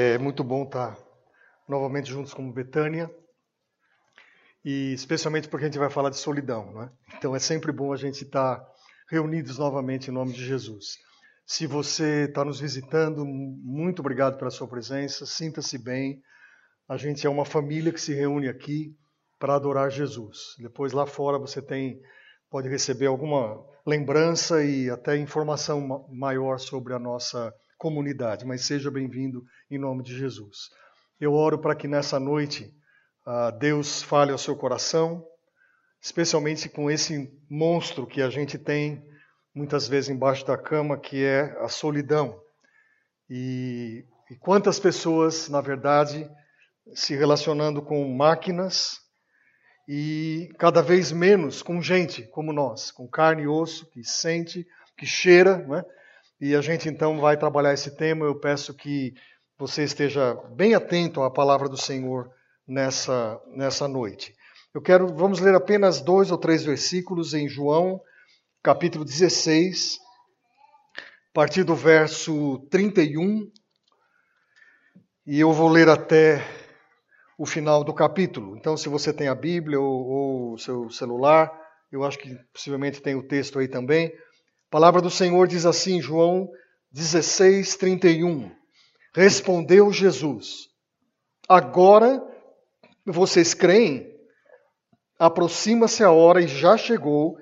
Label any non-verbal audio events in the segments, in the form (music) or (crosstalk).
É muito bom estar novamente juntos com Betânia, e especialmente porque a gente vai falar de solidão, não é? Então é sempre bom a gente estar reunidos novamente em nome de Jesus. Se você está nos visitando, muito obrigado pela sua presença, sinta-se bem. A gente é uma família que se reúne aqui para adorar Jesus. Depois lá fora você tem pode receber alguma lembrança e até informação maior sobre a nossa comunidade, mas seja bem-vindo em nome de Jesus. Eu oro para que nessa noite uh, Deus fale ao seu coração, especialmente com esse monstro que a gente tem muitas vezes embaixo da cama, que é a solidão. E, e quantas pessoas, na verdade, se relacionando com máquinas e cada vez menos com gente como nós, com carne e osso, que sente, que cheira, não é? E a gente então vai trabalhar esse tema. Eu peço que você esteja bem atento à palavra do Senhor nessa, nessa noite. Eu quero, vamos ler apenas dois ou três versículos em João, capítulo 16, a partir do verso 31, e eu vou ler até o final do capítulo. Então, se você tem a Bíblia ou o seu celular, eu acho que possivelmente tem o texto aí também. A palavra do Senhor diz assim, João 16, 31. Respondeu Jesus: Agora vocês creem? Aproxima-se a hora e já chegou,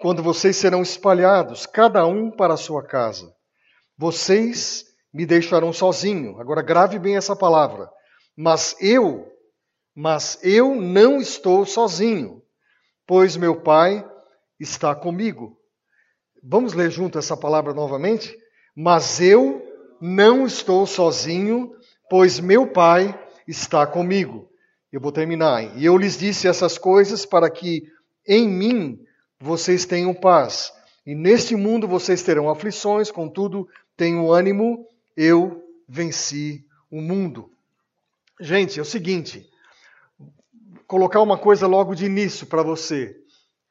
quando vocês serão espalhados, cada um para a sua casa. Vocês me deixarão sozinho. Agora grave bem essa palavra. Mas eu, mas eu não estou sozinho, pois meu Pai está comigo. Vamos ler junto essa palavra novamente? Mas eu não estou sozinho, pois meu Pai está comigo. Eu vou terminar. E eu lhes disse essas coisas para que em mim vocês tenham paz. E neste mundo vocês terão aflições, contudo, tenham ânimo, eu venci o mundo. Gente, é o seguinte, colocar uma coisa logo de início para você.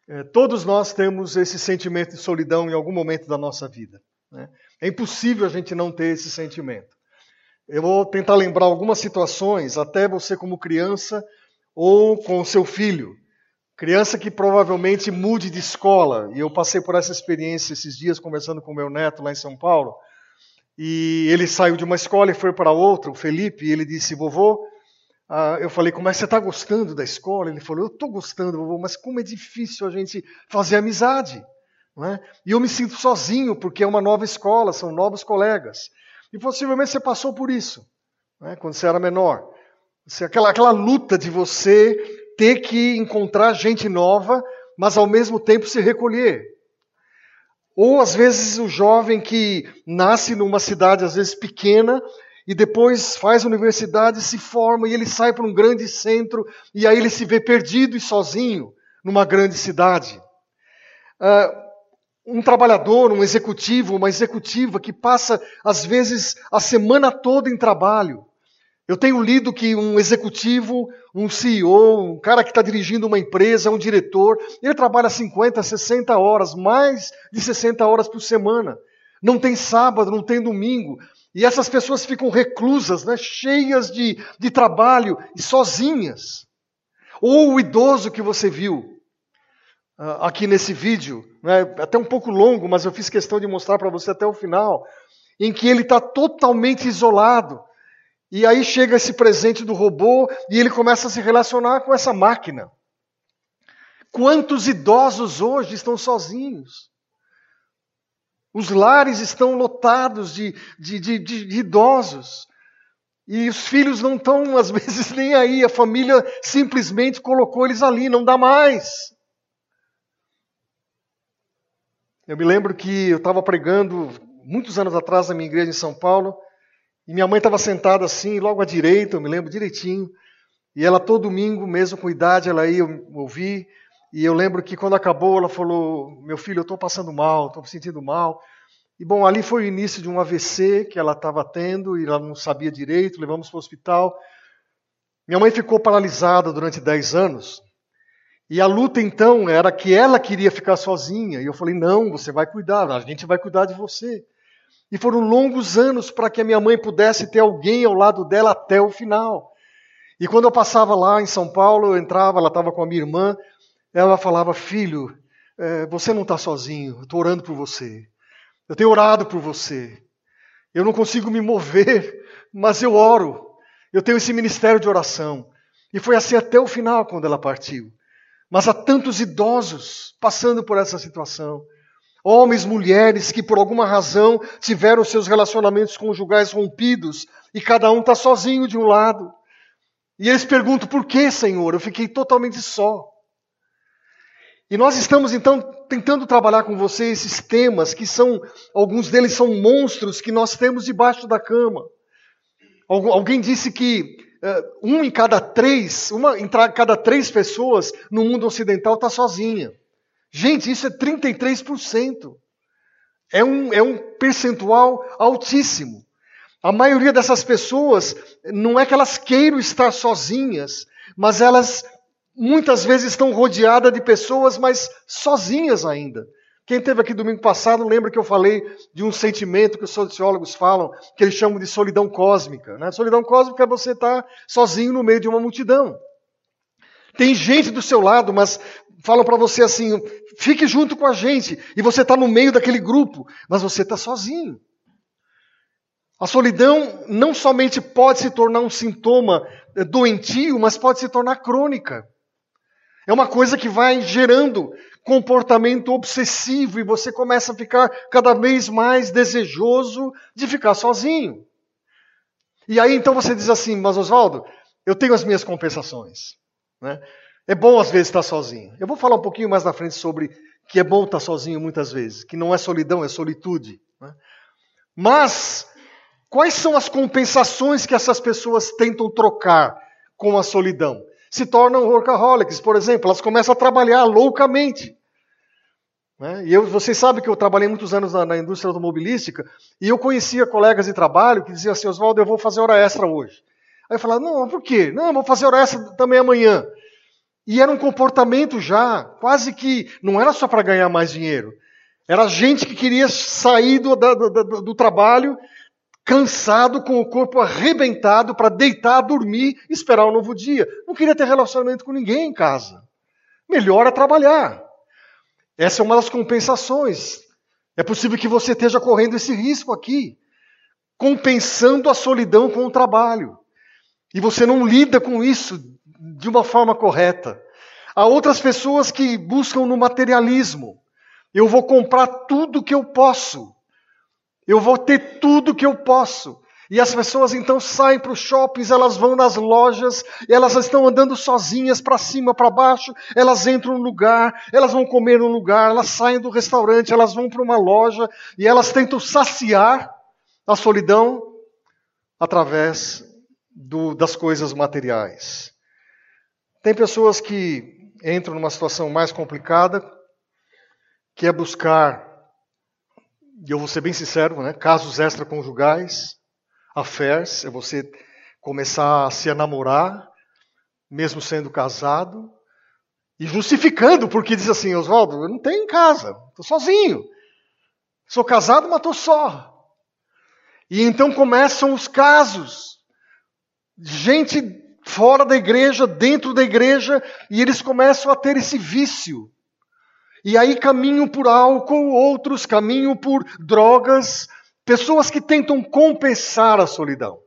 É, todos nós temos esse sentimento de solidão em algum momento da nossa vida. Né? É impossível a gente não ter esse sentimento. Eu vou tentar lembrar algumas situações, até você como criança ou com seu filho. Criança que provavelmente mude de escola. E eu passei por essa experiência esses dias conversando com meu neto lá em São Paulo. E ele saiu de uma escola e foi para outra, o Felipe, e ele disse: Vovô, ah, eu falei, como é que você está gostando da escola? Ele falou, eu estou gostando, vovô, mas como é difícil a gente fazer amizade. É? E eu me sinto sozinho, porque é uma nova escola, são novos colegas. E possivelmente você passou por isso, é? quando você era menor. Você, aquela, aquela luta de você ter que encontrar gente nova, mas ao mesmo tempo se recolher. Ou às vezes o jovem que nasce numa cidade, às vezes pequena, e depois faz universidade, se forma e ele sai para um grande centro e aí ele se vê perdido e sozinho numa grande cidade. Uh, um trabalhador, um executivo, uma executiva que passa às vezes a semana toda em trabalho. Eu tenho lido que um executivo, um CEO, um cara que está dirigindo uma empresa, um diretor, ele trabalha 50, 60 horas, mais de 60 horas por semana. Não tem sábado, não tem domingo. E essas pessoas ficam reclusas, né, cheias de, de trabalho e sozinhas. Ou o idoso que você viu uh, aqui nesse vídeo, né, até um pouco longo, mas eu fiz questão de mostrar para você até o final, em que ele está totalmente isolado. E aí chega esse presente do robô e ele começa a se relacionar com essa máquina. Quantos idosos hoje estão sozinhos? Os lares estão lotados de, de, de, de, idosos. E os filhos não estão, (laughs) às vezes, nem aí. A família simplesmente colocou eles ali, não dá mais. Eu me lembro que eu estava pregando muitos anos atrás na minha igreja em São Paulo, e minha mãe estava sentada assim, logo à direita, eu me lembro direitinho, e ela todo domingo, mesmo com idade, ela ia ouvir, e eu lembro que quando acabou, ela falou: Meu filho, eu estou passando mal, estou me sentindo mal. E bom, ali foi o início de um AVC que ela estava tendo e ela não sabia direito, levamos para o hospital. Minha mãe ficou paralisada durante 10 anos. E a luta então era que ela queria ficar sozinha. E eu falei: Não, você vai cuidar, a gente vai cuidar de você. E foram longos anos para que a minha mãe pudesse ter alguém ao lado dela até o final. E quando eu passava lá em São Paulo, eu entrava, ela estava com a minha irmã, ela falava: Filho, é, você não está sozinho, eu estou orando por você. Eu tenho orado por você. Eu não consigo me mover, mas eu oro. Eu tenho esse ministério de oração. E foi assim até o final, quando ela partiu. Mas há tantos idosos passando por essa situação. Homens, mulheres que por alguma razão tiveram seus relacionamentos conjugais rompidos e cada um está sozinho de um lado. E eles perguntam: por que, Senhor? Eu fiquei totalmente só. E nós estamos então tentando trabalhar com você esses temas que são, alguns deles são monstros que nós temos debaixo da cama. Alguém disse que uh, um em cada três, uma em cada três pessoas no mundo ocidental está sozinha. Gente, isso é 33%. É um, é um percentual altíssimo. A maioria dessas pessoas não é que elas queiram estar sozinhas, mas elas muitas vezes estão rodeadas de pessoas, mas sozinhas ainda. Quem teve aqui domingo passado lembra que eu falei de um sentimento que os sociólogos falam, que eles chamam de solidão cósmica. Né? Solidão cósmica é você estar sozinho no meio de uma multidão. Tem gente do seu lado, mas falam para você assim: fique junto com a gente. E você está no meio daquele grupo, mas você está sozinho. A solidão não somente pode se tornar um sintoma eh, doentio, mas pode se tornar crônica. É uma coisa que vai gerando comportamento obsessivo e você começa a ficar cada vez mais desejoso de ficar sozinho. E aí então você diz assim, mas Oswaldo, eu tenho as minhas compensações. Né? É bom às vezes estar sozinho. Eu vou falar um pouquinho mais na frente sobre que é bom estar sozinho muitas vezes, que não é solidão, é solitude. Né? Mas Quais são as compensações que essas pessoas tentam trocar com a solidão? Se tornam workaholics, por exemplo, elas começam a trabalhar loucamente. Né? E eu, vocês sabem que eu trabalhei muitos anos na, na, indústria automobilística e eu conhecia colegas de trabalho que diziam assim: Oswaldo, eu vou fazer hora extra hoje. Aí eu falava: não, por quê? Não, vou fazer hora extra também amanhã. E era um comportamento já, quase que não era só para ganhar mais dinheiro. Era gente que queria sair do, do, do, do trabalho cansado, com o corpo arrebentado, para deitar, dormir esperar um novo dia. Não queria ter relacionamento com ninguém em casa. Melhor é trabalhar. Essa é uma das compensações. É possível que você esteja correndo esse risco aqui, compensando a solidão com o trabalho. E você não lida com isso de uma forma correta. Há outras pessoas que buscam no materialismo. Eu vou comprar tudo que eu posso. Eu vou ter tudo que eu posso. E as pessoas então saem para os shoppings, elas vão nas lojas, elas estão andando sozinhas para cima, para baixo, elas entram num lugar, elas vão comer num lugar, elas saem do restaurante, elas vão para uma loja e elas tentam saciar a solidão através do, das coisas materiais. Tem pessoas que entram numa situação mais complicada, que é buscar e eu vou ser bem sincero, né? casos extraconjugais, affairs, é você começar a se namorar, mesmo sendo casado, e justificando, porque diz assim, Oswaldo, eu não tenho em casa, estou sozinho. Sou casado, mas estou só. E então começam os casos. Gente fora da igreja, dentro da igreja, e eles começam a ter esse vício e aí caminham por álcool, outros caminham por drogas, pessoas que tentam compensar a solidão.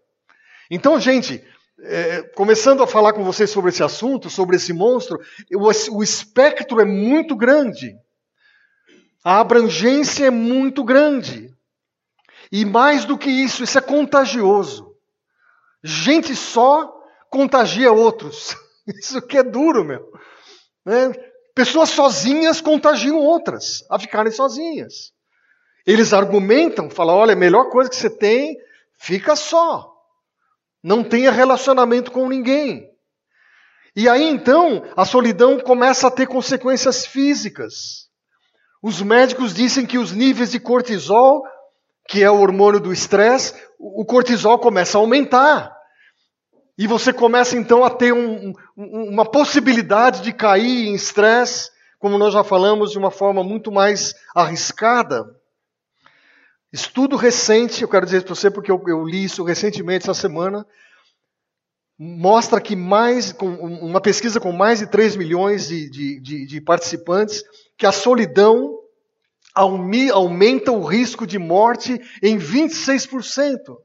Então, gente, é, começando a falar com vocês sobre esse assunto, sobre esse monstro, o, o espectro é muito grande. A abrangência é muito grande. E mais do que isso, isso é contagioso. Gente só contagia outros. (laughs) Isso que é duro, meu. Né? Pessoas sozinhas contagiam outras a ficarem sozinhas. Eles argumentam, falam: olha, a melhor coisa que você tem, fica só. Não tenha relacionamento com ninguém. E aí então a solidão começa a ter consequências físicas. Os médicos dizem que os níveis de cortisol, que é o hormônio do estresse, o cortisol começa a aumentar. E você começa então a ter um, uma possibilidade de cair em estresse, como nós já falamos, de uma forma muito mais arriscada. Estudo recente, eu quero dizer para você porque eu, eu, li isso recentemente essa semana, mostra que mais, uma pesquisa com mais de 3 milhões de, de, de, de participantes, que a solidão aumenta o risco de morte em 26%.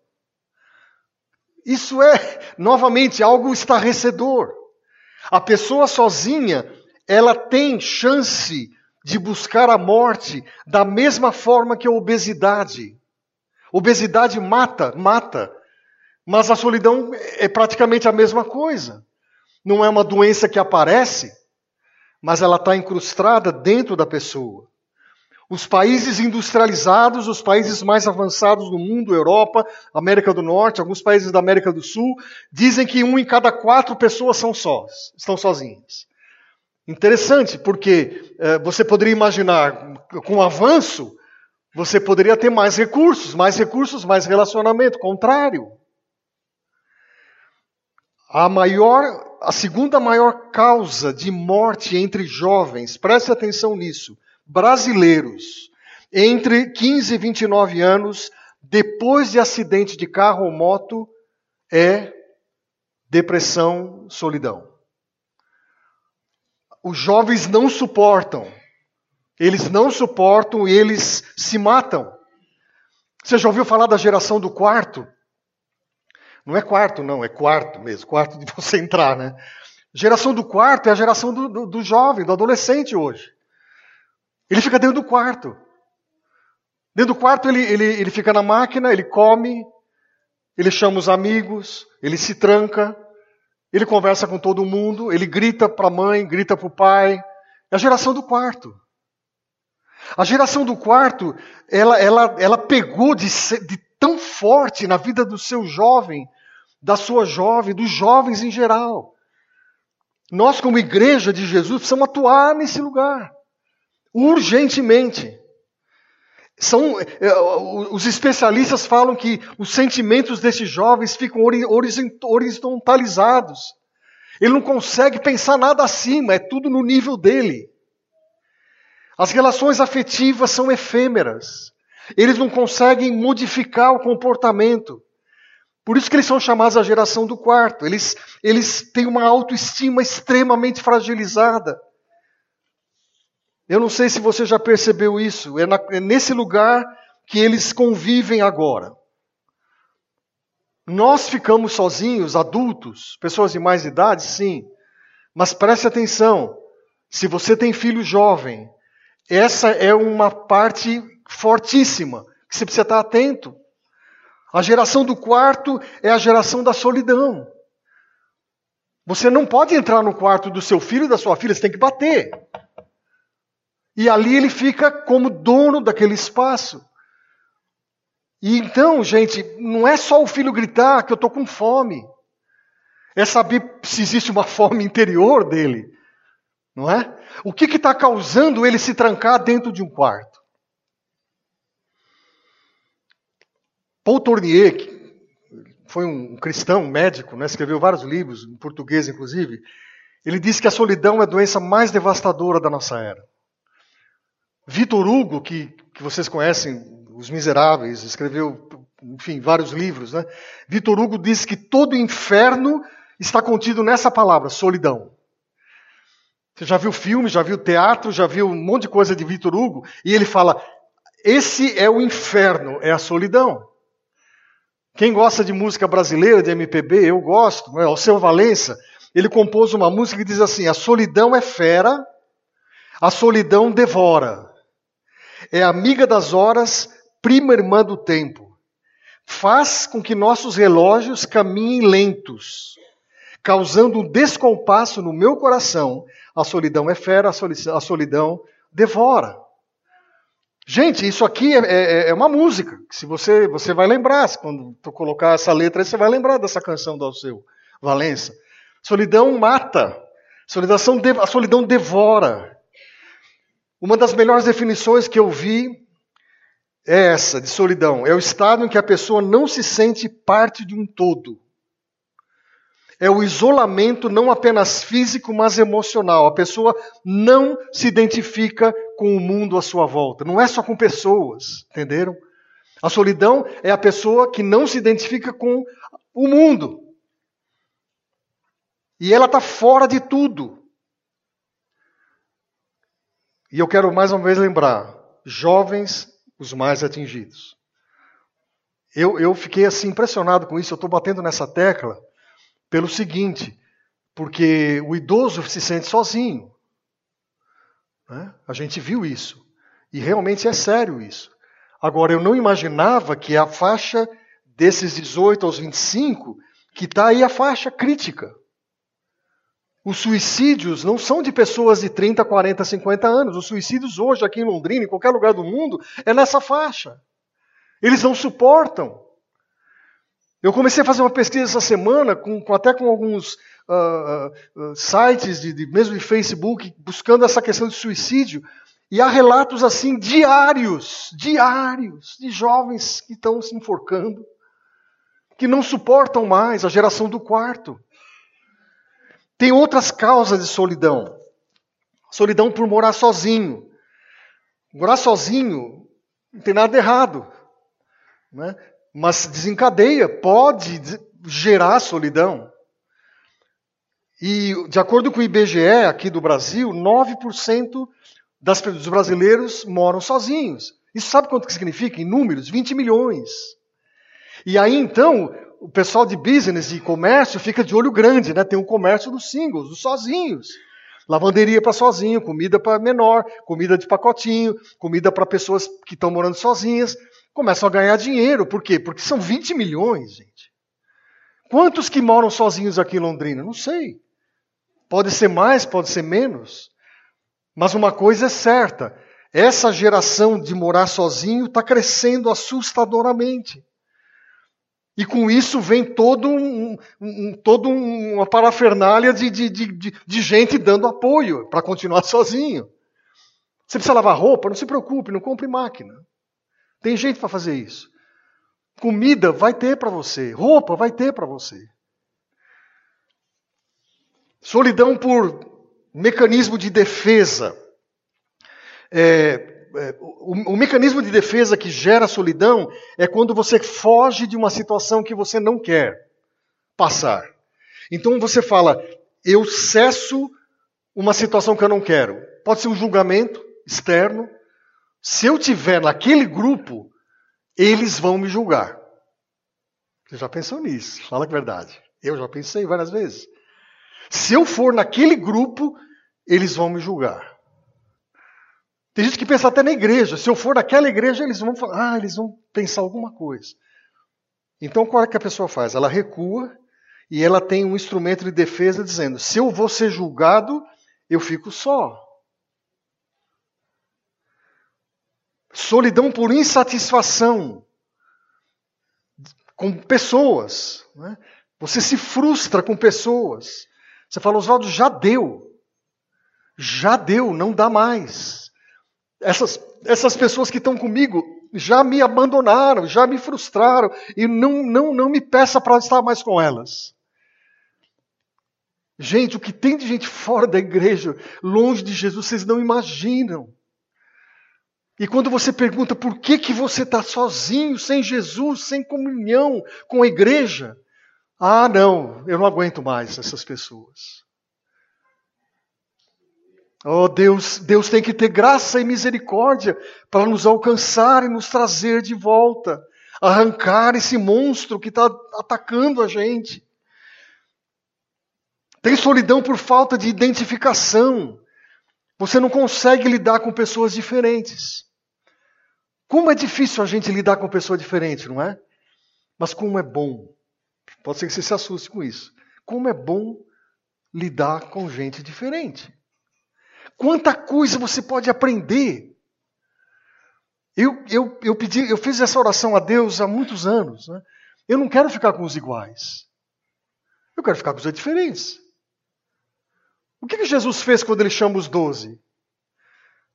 Isso é, novamente, algo estarrecedor. A pessoa sozinha, ela tem chance de buscar a morte da mesma forma que a obesidade. Obesidade mata, mata. Mas a solidão é praticamente a mesma coisa. Não é uma doença que aparece, mas ela está incrustada dentro da pessoa. Os países industrializados, os países mais avançados do mundo, Europa, América do Norte, alguns países da América do Sul, dizem que um em cada quatro pessoas são sós, estão sozinhas. Interessante, porque eh, você poderia imaginar, com o avanço, você poderia ter mais recursos, mais recursos, mais relacionamento. Contrário. A maior, a segunda maior causa de morte entre jovens, preste atenção nisso, brasileiros entre 15 e 29 anos, depois de acidente de carro ou moto, é depressão, solidão. Os jovens não suportam. Eles não suportam e eles se matam. Você já ouviu falar da geração do quarto? Não é quarto, não, é quarto mesmo, quarto de (laughs) você entrar, né? Geração do quarto é a geração do, do, do jovem, do adolescente hoje. Ele fica dentro do quarto. Dentro do quarto ele, ele, ele fica na máquina, ele come, ele chama os amigos, ele se tranca, ele conversa com todo mundo, ele grita para a mãe, grita para o pai. É a geração do quarto. A geração do quarto, ela, ela, ela pegou de, de tão forte na vida do seu jovem, da sua jovem, dos jovens em geral. Nós, como igreja de Jesus, precisamos atuar nesse lugar urgentemente. São, é, os especialistas falam que os sentimentos desses jovens ficam horizontalizados. Ele não consegue pensar nada acima, é tudo no nível dele. As relações afetivas são efêmeras. Eles não conseguem modificar o comportamento. Por isso que eles são chamados a geração do quarto. Eles, eles têm uma autoestima extremamente fragilizada. Eu não sei se você já percebeu isso. É, na, é nesse lugar que eles convivem agora. Nós ficamos sozinhos, adultos, pessoas de mais idade, sim. Mas preste atenção: se você tem filho jovem, essa é uma parte fortíssima que você precisa estar atento. A geração do quarto é a geração da solidão. Você não pode entrar no quarto do seu filho e da sua filha, você tem que bater. E ali ele fica como dono daquele espaço. E então, gente, não é só o filho gritar que eu estou com fome. É saber se existe uma (laughs) fome interior dele. Não é? O que está causando ele se trancar dentro de um quarto? Paul Tournier, que foi um cristão, um médico, né, escreveu vários livros, em português inclusive, ele disse que a solidão é a doença mais devastadora da nossa era. Vitor Hugo, que, que vocês conhecem, Os Miseráveis, escreveu, enfim, vários livros, né? Vitor Hugo diz que todo inferno está contido nessa palavra, solidão. Você já viu filme, já viu teatro, já viu um monte de coisa de Vitor Hugo, e ele fala: esse é o inferno, é a solidão. Quem gosta de música brasileira, de MPB, eu gosto, né? o seu Valença, ele compôs uma música que diz assim: a solidão é fera, a solidão devora é amiga das horas, prima irmã do tempo. Faz com que nossos relógios caminhem lentos, causando um descompasso no meu coração. A solidão é fera, a solidão devora. Gente, isso aqui é, é, é uma música. Se você, você vai lembrar, quando tu colocar essa letra aí, você vai lembrar dessa canção do Alceu Valença. Solidão mata. A solidão devora. Uma das melhores definições que eu vi é essa, de solidão. É o estado em que a pessoa não se sente parte de um todo. É o isolamento não apenas físico, mas emocional. A pessoa não se identifica com o mundo à sua volta. Não é só com pessoas, entenderam? A solidão é a pessoa que não se identifica com o mundo. E ela está fora de tudo. E eu quero mais uma vez lembrar: jovens, os mais atingidos. Eu, eu fiquei assim impressionado com isso, eu estou batendo nessa tecla pelo seguinte, porque o idoso se sente sozinho. Né? A gente viu isso. E realmente é sério isso. Agora, eu não imaginava que a faixa desses 18 aos 25, que está aí a faixa crítica. Os suicídios não são de pessoas de 30, 40, 50 anos. Os suicídios hoje, aqui em Londrina, em qualquer lugar do mundo, é nessa faixa. Eles não suportam. Eu comecei a fazer uma pesquisa essa semana, com, com até com alguns uh, uh, sites, de, de, mesmo de Facebook, buscando essa questão de suicídio. E há relatos assim diários, diários, de jovens que estão se enforcando, que não suportam mais a geração do quarto. Tem outras causas de solidão. Solidão por morar sozinho. Morar sozinho não tem nada errado. Né? Mas desencadeia, pode gerar solidão. E, de acordo com o IBGE aqui do Brasil, 9% das, dos brasileiros moram sozinhos. Isso sabe quanto que significa em números? 20 milhões. E aí, então, o pessoal de business e comércio fica de olho grande, né? Tem o comércio dos singles, dos sozinhos. Lavanderia para sozinho, comida para menor, comida de pacotinho, comida para pessoas que estão morando sozinhas. Começam a ganhar dinheiro. Por quê? Porque são 20 milhões, gente. Quantos que moram sozinhos aqui em Londrina? Não sei. Pode ser mais, pode ser menos. Mas uma coisa é certa: essa geração de morar sozinho está crescendo assustadoramente. E com isso vem todo um, um, todo uma parafernália de, de, de, de gente dando apoio para continuar (laughs) sozinho. Você precisa lavar roupa? Não se preocupe, não compre máquina. Tem gente para fazer isso. Comida vai ter para você, roupa vai ter para você. Solidão por mecanismo de defesa. É, o, o, mecanismo de defesa que gera solidão é quando você foge de uma situação que você não quer passar. Então você fala, eu cesso uma situação que eu não quero. Pode ser um julgamento externo. Se eu tiver naquele grupo, eles vão me julgar. Você já pensou nisso? Fala a verdade. Eu já pensei várias vezes. Se eu for naquele grupo, eles vão me julgar. Tem gente que pensa até na igreja. Se eu for naquela igreja, eles vão falar, ah, eles vão pensar alguma coisa. Então, qual é que a pessoa faz? Ela recua e ela tem um instrumento de defesa dizendo: se eu vou ser julgado, eu fico só. Solidão por insatisfação com pessoas. Né? Você se frustra com pessoas. Você fala, Oswaldo, já deu. Já deu, não dá mais essas, essas pessoas que estão comigo já me abandonaram, já me frustraram, e não, não, não me peça para estar mais com elas. Gente, o que tem de gente fora da igreja, longe de Jesus, vocês não imaginam. E quando você pergunta por que, que você está sozinho, sem Jesus, sem comunhão com a igreja, ah, não, eu não aguento mais essas pessoas. Oh Deus, Deus tem que ter graça e misericórdia para nos alcançar e nos trazer de volta, arrancar esse monstro que está atacando a gente. Tem solidão por falta de identificação. Você não consegue lidar com pessoas diferentes. Como é difícil a gente lidar com pessoa diferente, não é? Mas como é bom. Pode ser que você se assuste com isso. Como é bom lidar com gente diferente. Quanta coisa você pode aprender. Eu, eu, eu, pedi, eu fiz essa oração a Deus há muitos anos. Né? Eu não quero ficar com os iguais. Eu quero ficar com os diferentes. O que, que Jesus fez quando ele chama os doze?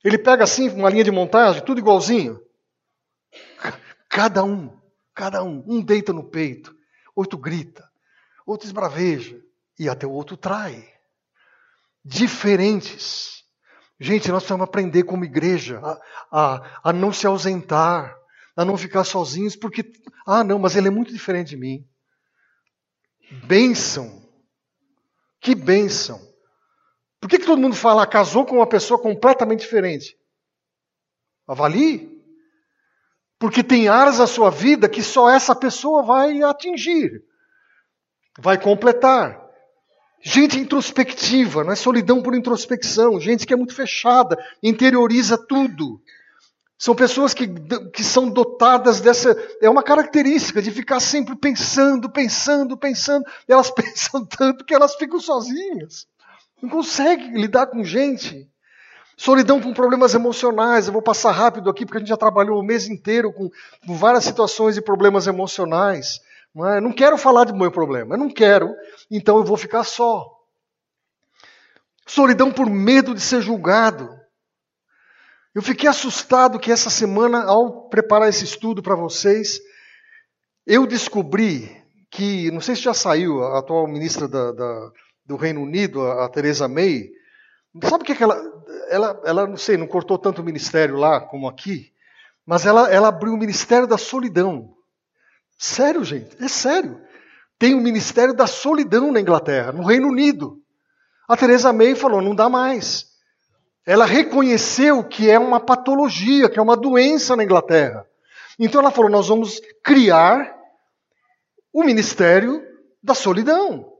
Ele pega assim uma linha de montagem, tudo igualzinho. Cada um, cada um. Um deita no peito, outro grita, outro esbraveja e até o outro trai. Diferentes. Gente, nós precisamos aprender como igreja a, a, a não se ausentar. a não ficar sozinhos, porque, ah, não, mas ele é muito diferente de mim. Bênção. Que bênção. Por que, que todo mundo fala, casou com uma pessoa completamente diferente? Avalie. Porque tem áreas da sua vida que só essa pessoa vai atingir, vai completar. Gente introspectiva, não é solidão por introspecção, gente que é muito fechada, interioriza tudo. São pessoas que, que são dotadas dessa. É uma característica de ficar sempre pensando, pensando, pensando. Elas (laughs) pensam tanto que elas ficam sozinhas. Não conseguem lidar com gente. Solidão com problemas emocionais. Eu vou passar rápido aqui, porque a gente já trabalhou o mês inteiro com, com várias situações e problemas emocionais. Não, é? não quero falar do meu problema, eu não quero, então eu vou ficar só. Solidão por medo de ser julgado. Eu fiquei assustado que essa semana, ao preparar esse estudo para vocês, eu descobri que, não sei se já saiu, a atual ministra da, da, do Reino Unido, a, a May, sabe o que, que ela, ela, ela, não sei, não cortou tanto o ministério lá como aqui, mas ela, ela abriu o Ministério da Solidão. Sério, gente, é sério. Tem o Ministério da Solidão na Inglaterra, no Reino Unido. A Theresa May falou: não dá mais ela reconheceu que é uma patologia, que é uma doença na Inglaterra. Então ela falou: nós vamos criar o Ministério da Solidão.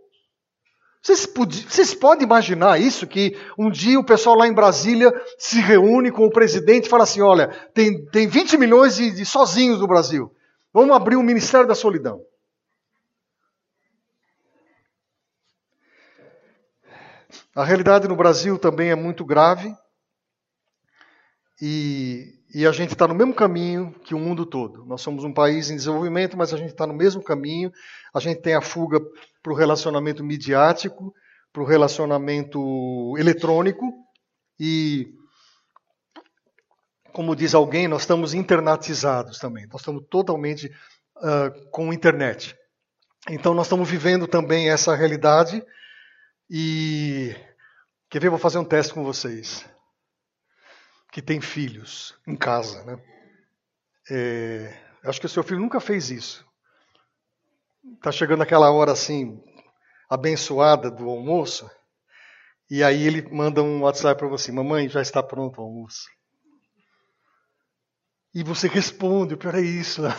Vocês, vocês, podem imaginar isso? Que um dia o pessoal lá em Brasília se reúne com o presidente e fala assim: olha, tem, tem 20 milhões de, de sozinhos no Brasil. Vamos abrir o Ministério da Solidão. A realidade no Brasil também é muito grave e, e a gente está no mesmo caminho que o mundo todo. Nós somos um país em desenvolvimento, mas a gente está no mesmo caminho. A gente tem a fuga para o relacionamento midiático, para o relacionamento eletrônico e, como diz alguém, nós estamos internatizados também. Nós estamos totalmente uh, com internet. Então nós estamos vivendo também essa realidade e Quer ver? Vou fazer um teste com vocês. Que tem filhos em casa, né? É, acho que o seu filho nunca fez isso. Tá chegando aquela hora assim, abençoada do almoço, e aí ele manda um WhatsApp para você: Mamãe, já está pronto o almoço. E você responde, o pior é isso. Né?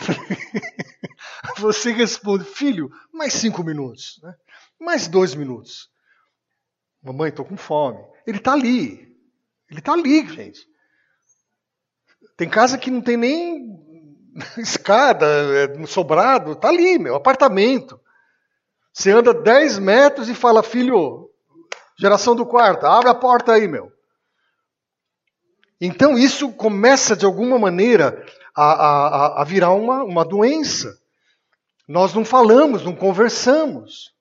(laughs) você responde, filho, mais cinco minutos, né? mais dois minutos. Mamãe, estou com fome. Ele está ali. Ele está ali, gente. Tem casa que não tem nem (laughs) escada, é sobrado. Está ali, meu, apartamento. Você anda 10 metros e fala, filho, geração do quarto, abre a porta aí, meu. Então isso começa de alguma maneira a, a, a virar uma, uma doença. Nós não falamos, não conversamos.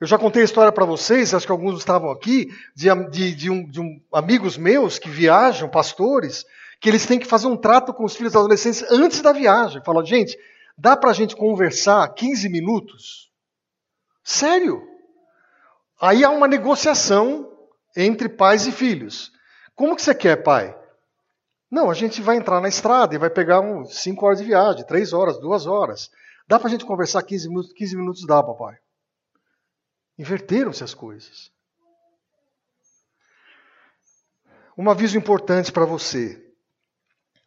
Eu já contei a história para vocês, acho que alguns estavam aqui, de, de, de, um, de um, amigos meus que viajam, pastores, que eles têm que fazer um trato com os filhos adolescentes antes da viagem. Falam, gente, dá para a gente conversar 15 minutos? Sério? Aí há uma negociação entre pais e filhos. Como que você quer, pai? Não, a gente vai entrar na estrada e vai pegar 5 um, horas de viagem, 3 horas, 2 horas. Dá para a gente conversar 15 minutos? 15 minutos dá, papai. Inverteram-se as coisas. Um aviso importante para você: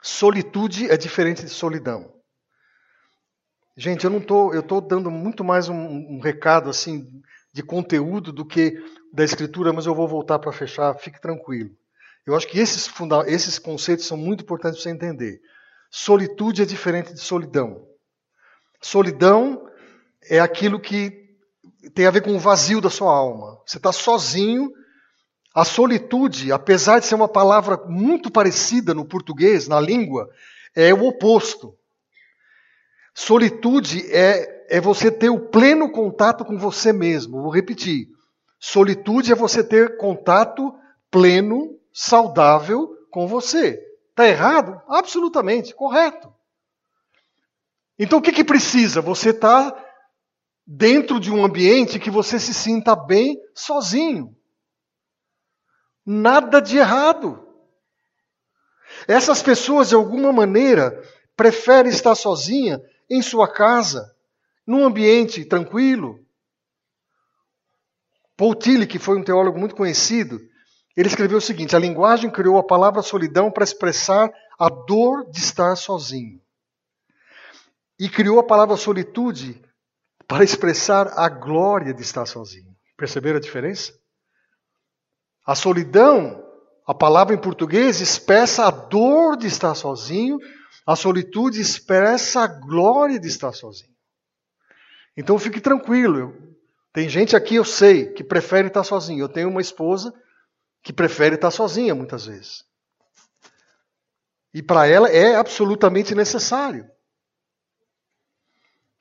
solitude é diferente de solidão. Gente, eu não tô, eu estou dando muito mais um, um, recado assim de conteúdo do que da escritura, mas eu vou voltar para fechar. Fique tranquilo. Eu acho que esses, esses conceitos são muito importantes para você entender. Solitude é diferente de solidão. Solidão é aquilo que tem a ver com o vazio da sua alma. Você está sozinho. A solitude, apesar de ser uma palavra muito parecida no português, na língua, é o oposto. Solitude é, é você ter o pleno contato com você mesmo. Vou repetir. Solitude é você ter contato pleno, saudável com você. Está errado? Absolutamente, correto. Então o que, que precisa? Você está dentro de um ambiente que você se sinta bem sozinho. Nada de errado. Essas pessoas, de alguma maneira, prefere estar sozinha em sua casa, num ambiente tranquilo. Paul que foi um teólogo muito conhecido, ele escreveu o seguinte: a linguagem criou a palavra solidão para expressar a dor de estar sozinho. E criou a palavra solitude para expressar a glória de estar sozinho. Perceberam a diferença? A solidão, a palavra em português, expressa a dor de estar sozinho, a solitude expressa a glória de estar sozinho. Então fique tranquilo. Tem gente aqui, eu sei, que prefere estar sozinho. Eu tenho uma esposa que prefere estar sozinha muitas vezes. E para ela é absolutamente necessário.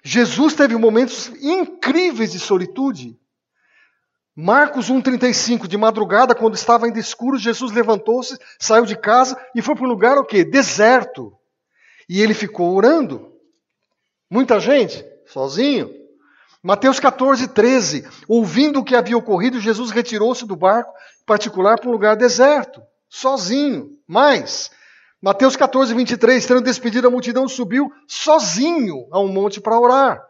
Jesus teve momentos incríveis de solitude. Marcos 1,35, de madrugada, quando estava ainda escuro, Jesus levantou-se, saiu de casa e foi para um lugar o quê? Deserto. E ele ficou orando. Muita gente, sozinho. Mateus 14, 13. Ouvindo o que havia ocorrido, Jesus retirou-se do barco particular para um lugar deserto, sozinho. Mas, Mateus 14, 23, tendo despedido a multidão, subiu sozinho a um monte para orar.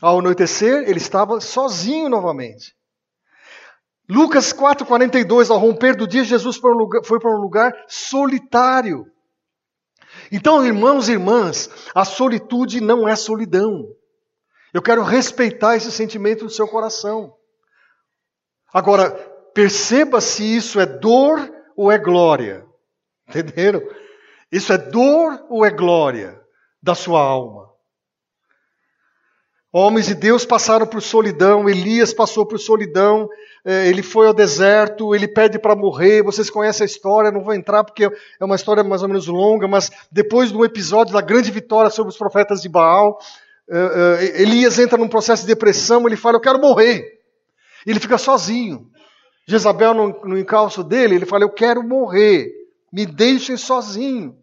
Ao anoitecer, ele estava sozinho novamente. Lucas 4, 42, ao romper do dia, Jesus foi para um lugar, solitário. Então, irmãos e irmãs, a solitude não é solidão. Eu quero respeitar esse sentimento do seu coração. Agora, perceba se isso é dor ou é glória. Entenderam? Isso é dor ou é glória da sua alma? Homens de Deus passaram por solidão, Elias passou por solidão, eh, ele foi ao deserto, ele pede para morrer. Vocês conhecem a história, não vou entrar porque é uma história mais ou menos longa, mas depois do episódio da grande vitória sobre os profetas de Baal, eh, eh, Elias entra num processo de depressão, ele fala: Eu quero morrer. Ele fica sozinho. Jezabel, no, no encalço dele, ele fala: Eu quero morrer, me deixem sozinho.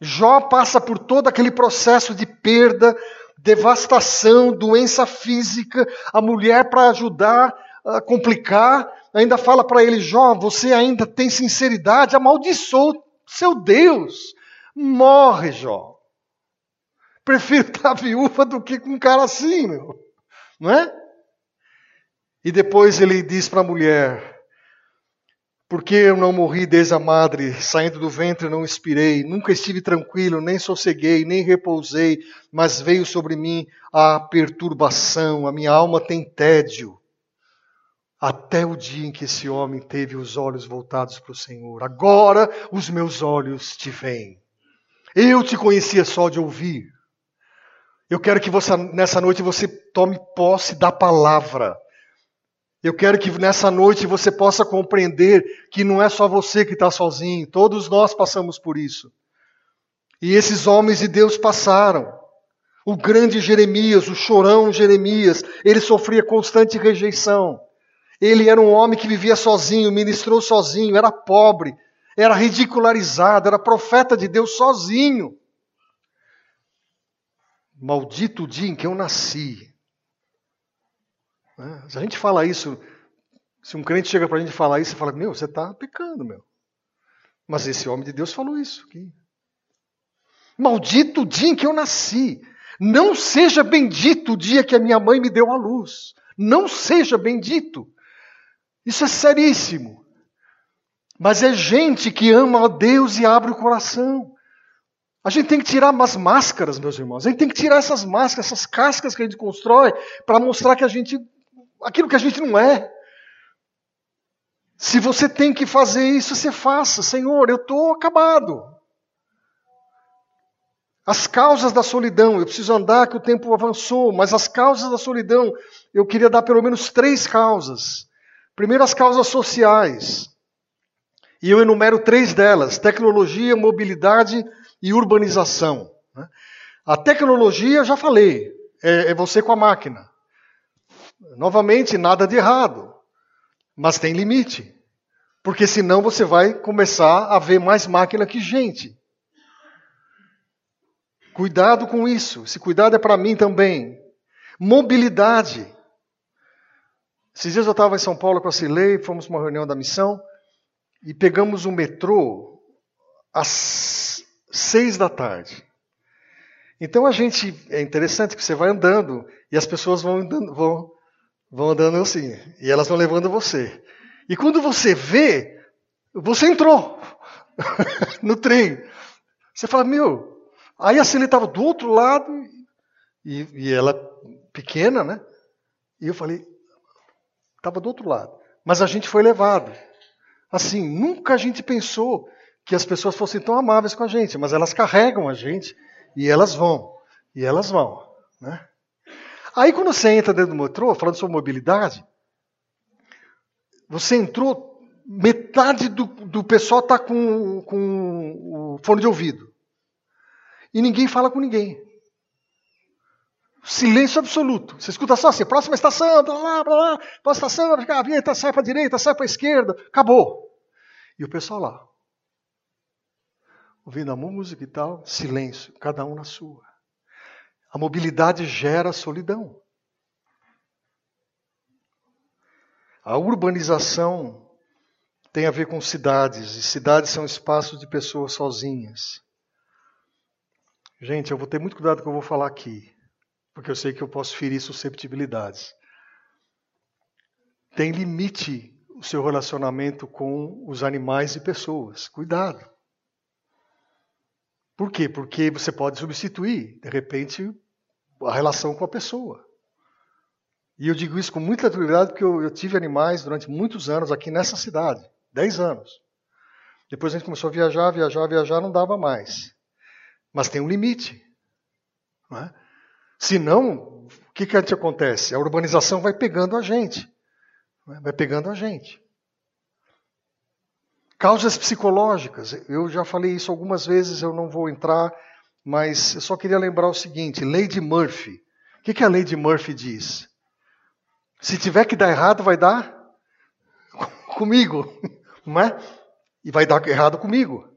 Jó passa por todo aquele processo de perda, devastação, doença física. A mulher, para ajudar a complicar, ainda fala para ele: Jó, você ainda tem sinceridade, amaldiçoou seu Deus. Morre, Jó. Prefiro estar (laughs) viúva do que com um cara assim, meu. Não é? E depois ele diz para a mulher: Porque eu não morri desde a madre, saindo do ventre não expirei, nunca estive tranquilo, nem sosseguei, nem repousei, mas veio sobre mim a perturbação, a minha alma tem tédio. Até o dia em que esse homem teve os olhos voltados para o Senhor. Agora os meus olhos te veem. Eu te conhecia só de ouvir. Eu quero que você, nessa noite você tome posse da palavra. Eu quero que nessa noite você possa compreender que não é só você que está sozinho, todos nós passamos por isso. E esses homens de Deus passaram. O grande Jeremias, o chorão Jeremias, ele sofria constante rejeição. Ele era um homem que vivia sozinho, ministrou sozinho, era pobre, era ridicularizado, era profeta de Deus sozinho. Maldito dia em que eu nasci. Né? Se a gente fala isso, se um crente chega para a gente falar isso, você fala, meu, você está pecando, meu. Mas esse homem de Deus falou isso aqui. Maldito o dia em que eu nasci. Não seja bendito o dia que a minha mãe me deu a luz. Não seja bendito. Isso é seríssimo. Mas é gente que ama a Deus e abre o coração. A gente tem que tirar umas máscaras, meus irmãos. A gente tem que tirar essas máscaras, essas cascas que a gente constrói, para mostrar que a gente aquilo que a gente não é. Se você tem que fazer isso, você faça. Senhor, eu estou acabado. As causas da solidão, eu preciso andar que o tempo avançou, mas as causas da solidão, eu queria dar pelo menos três causas. Primeiro, as causas sociais. E eu enumero três delas: tecnologia, mobilidade e urbanização. Né? A tecnologia, já falei, é, é você com a máquina. Novamente, nada de errado, mas tem limite. Porque senão você vai começar a ver mais máquina que gente. Cuidado com isso. Esse cuidado é para mim também. Mobilidade. Esses dias eu estava em São Paulo com a Cilei, fomos para uma reunião da missão e pegamos o metrô às seis da tarde. Então a gente é interessante que você vai andando e as pessoas vão andando, vão, vão andando assim e elas vão levando você. E quando você vê, você entrou (laughs) no trem. Você fala, meu. Aí a cena estava do outro lado e, e ela pequena, né? E eu falei, estava do outro lado. Mas a gente foi levado. Assim, nunca a gente pensou que as pessoas fossem tão amáveis com a gente, mas elas carregam a gente e elas vão. E elas vão. Né? Aí quando você entra dentro do metrô, falando sobre mobilidade, você entrou, metade do, do pessoal está com, com o fone de ouvido. E ninguém fala com ninguém. Silêncio absoluto. Você escuta só assim, próxima estação, blá, blá, blá, próxima estação, a vinheta sai para a direita, sai para a esquerda, acabou. E o pessoal lá, ouvindo a música e tal, silêncio, cada um na sua. A mobilidade gera solidão. A urbanização tem a ver com cidades, e cidades são espaços de pessoas sozinhas. Gente, eu vou ter muito cuidado com o que eu vou falar aqui porque eu sei que eu posso ferir susceptibilidades. Tem limite o seu relacionamento com os animais e pessoas. Cuidado. Por quê? Porque você pode substituir, de repente, a relação com a pessoa. E eu digo isso com muita autoridade porque eu, eu tive animais durante muitos anos aqui nessa cidade 10 anos. Depois a gente começou a viajar, viajar, viajar, não dava mais. Mas tem um limite. Não é? Senão, o que, que acontece? A urbanização vai pegando a gente. Né? Vai pegando a gente. Causas psicológicas. Eu já falei isso algumas vezes, eu não vou entrar, mas eu só queria lembrar o seguinte: Lei de Murphy. O que, que a lei de Murphy diz? Se tiver que dar errado, vai dar (laughs) comigo, não é? E vai dar errado comigo.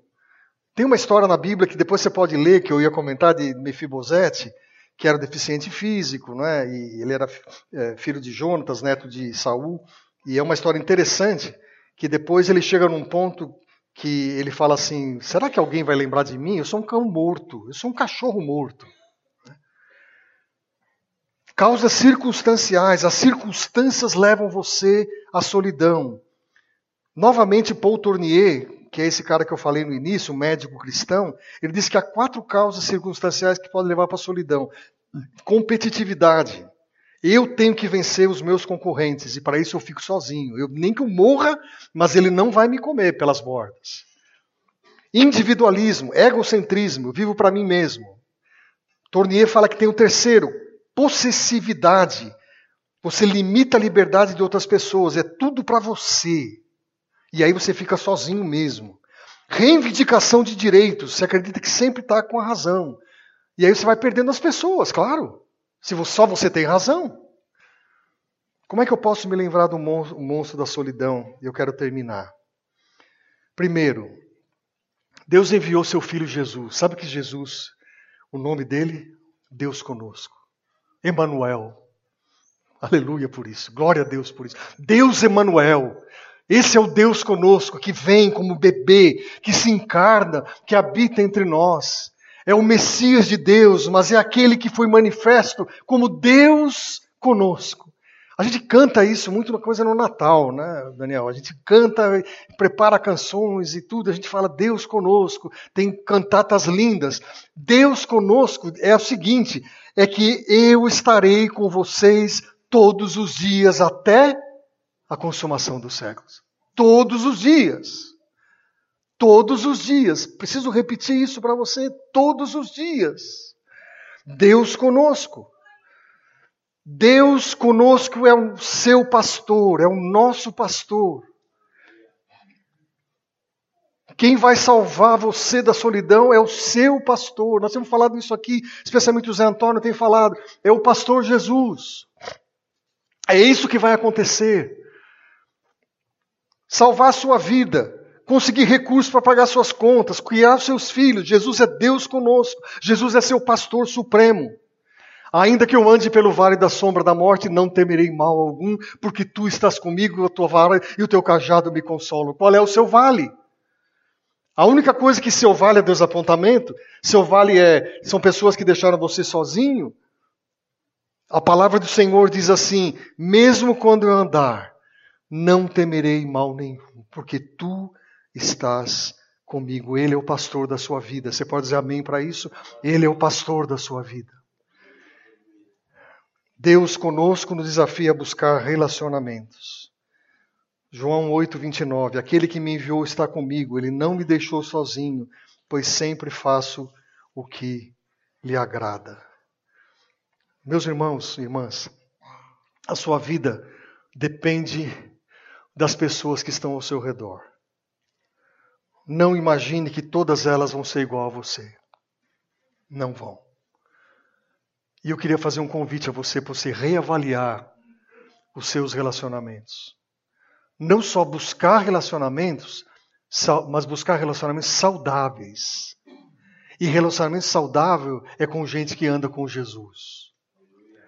Tem uma história na Bíblia que depois você pode ler, que eu ia comentar de Mefibosete, que era deficiente físico, né? e ele era é, filho de Jonatas, neto de Saul. E é uma história interessante que depois ele chega num ponto que ele fala assim: será que alguém vai lembrar de mim? Eu sou um cão morto, eu sou um cachorro morto. Causas circunstanciais, as circunstâncias levam você à solidão. Novamente, Paul Tournier, que é esse cara que eu falei no início, um médico cristão, ele diz que há quatro causas circunstanciais que podem levar para a solidão: competitividade. Eu tenho que vencer os meus concorrentes e para isso eu fico sozinho. Eu nem que eu morra, mas ele não vai me comer pelas bordas. Individualismo, egocentrismo, vivo para mim mesmo. Tournier fala que tem o terceiro, possessividade. Você limita a liberdade de outras pessoas, é tudo para você. E aí você fica sozinho mesmo. Reivindicação de direitos, você acredita que sempre está com a razão. E aí você vai perdendo as pessoas, claro. Se só você tem razão. Como é que eu posso me lembrar do monstro da solidão? Eu quero terminar. Primeiro, Deus enviou seu filho Jesus. Sabe que Jesus, o nome dele, Deus conosco. Emanuel. Aleluia por isso. Glória a Deus por isso. Deus Emanuel. Esse é o Deus conosco, que vem como bebê, que se encarna, que habita entre nós. É o Messias de Deus, mas é aquele que foi manifesto como Deus conosco. A gente canta isso muito uma coisa no Natal, né, Daniel? A gente canta, prepara canções e tudo, a gente fala Deus conosco, tem cantatas lindas. Deus conosco é o seguinte: é que eu estarei com vocês todos os dias até a consumação dos séculos. Todos os dias. Todos os dias. Preciso repetir isso para você. Todos os dias. Deus conosco. Deus conosco é o seu pastor, é o nosso pastor. Quem vai salvar você da solidão é o seu pastor. Nós temos falado isso aqui, especialmente o Zé Antônio tem falado. É o pastor Jesus. É isso que vai acontecer salvar a sua vida, conseguir recursos para pagar suas contas, criar seus filhos. Jesus é Deus conosco. Jesus é seu pastor supremo. Ainda que eu ande pelo vale da sombra da morte, não temerei mal algum, porque tu estás comigo, a tua vara e o teu cajado me consolam. Qual é o seu vale? A única coisa que seu vale é desapontamento, seu vale é são pessoas que deixaram você sozinho. A palavra do Senhor diz assim: mesmo quando eu andar, não temerei mal nenhum, porque tu estás comigo. Ele é o pastor da sua vida. Você pode dizer amém para isso? Ele é o pastor da sua vida. Deus conosco nos desafia a buscar relacionamentos. João 8, 29. Aquele que me enviou está comigo, ele não me deixou sozinho, pois sempre faço o que lhe agrada. Meus irmãos e irmãs, a sua vida depende das pessoas que estão ao seu redor. Não imagine que todas elas vão ser igual a você. Não vão. E eu queria fazer um convite a você para você reavaliar os seus relacionamentos. Não só buscar relacionamentos, mas buscar relacionamentos saudáveis. E relacionamento saudável é com gente que anda com Jesus.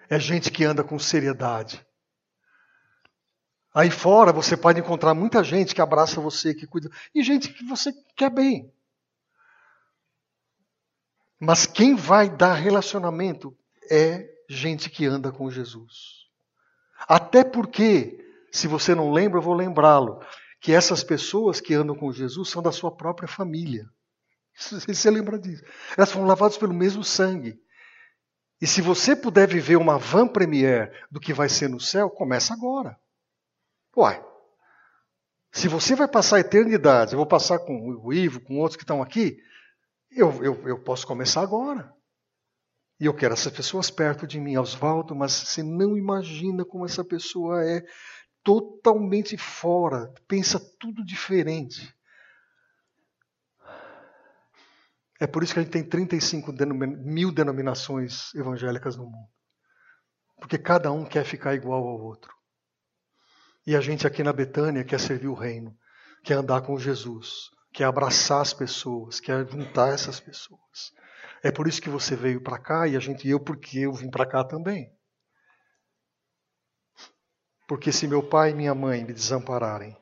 É gente que anda com seriedade. Aí fora você pode encontrar muita gente que abraça você, que cuida, e gente que você quer bem. Mas quem vai dar relacionamento é gente que anda com Jesus. Até porque, se você não lembra, eu vou lembrá-lo, que essas pessoas que andam com Jesus são da sua própria família. (laughs) Você lembra disso? Elas foram lavadas pelo mesmo sangue. E se você puder viver uma van premier do que vai ser no céu, começa agora. Uai, se você vai passar a eternidade, eu vou passar com o Ivo, com outros que estão aqui, eu, eu, eu posso começar agora. E eu quero essas pessoas perto de mim, Oswaldo, mas você não imagina como essa pessoa é totalmente fora, pensa tudo diferente. É por isso que a gente tem 35 mil denominações evangélicas no mundo. Porque cada um quer ficar igual ao outro. E a gente aqui na Betânia quer servir o reino, quer andar com Jesus, quer abraçar as pessoas, quer juntar essas pessoas. É por isso que você veio para cá e a gente eu porque eu vim para cá também. Porque se meu pai e minha mãe me desampararem,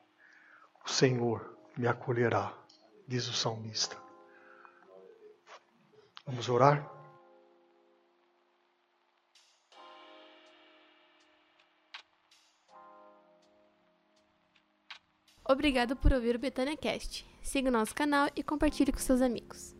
o Senhor me acolherá, diz o salmista. Vamos orar? Obrigado por ouvir o Betânia Cast. Siga o nosso canal e compartilhe com seus amigos.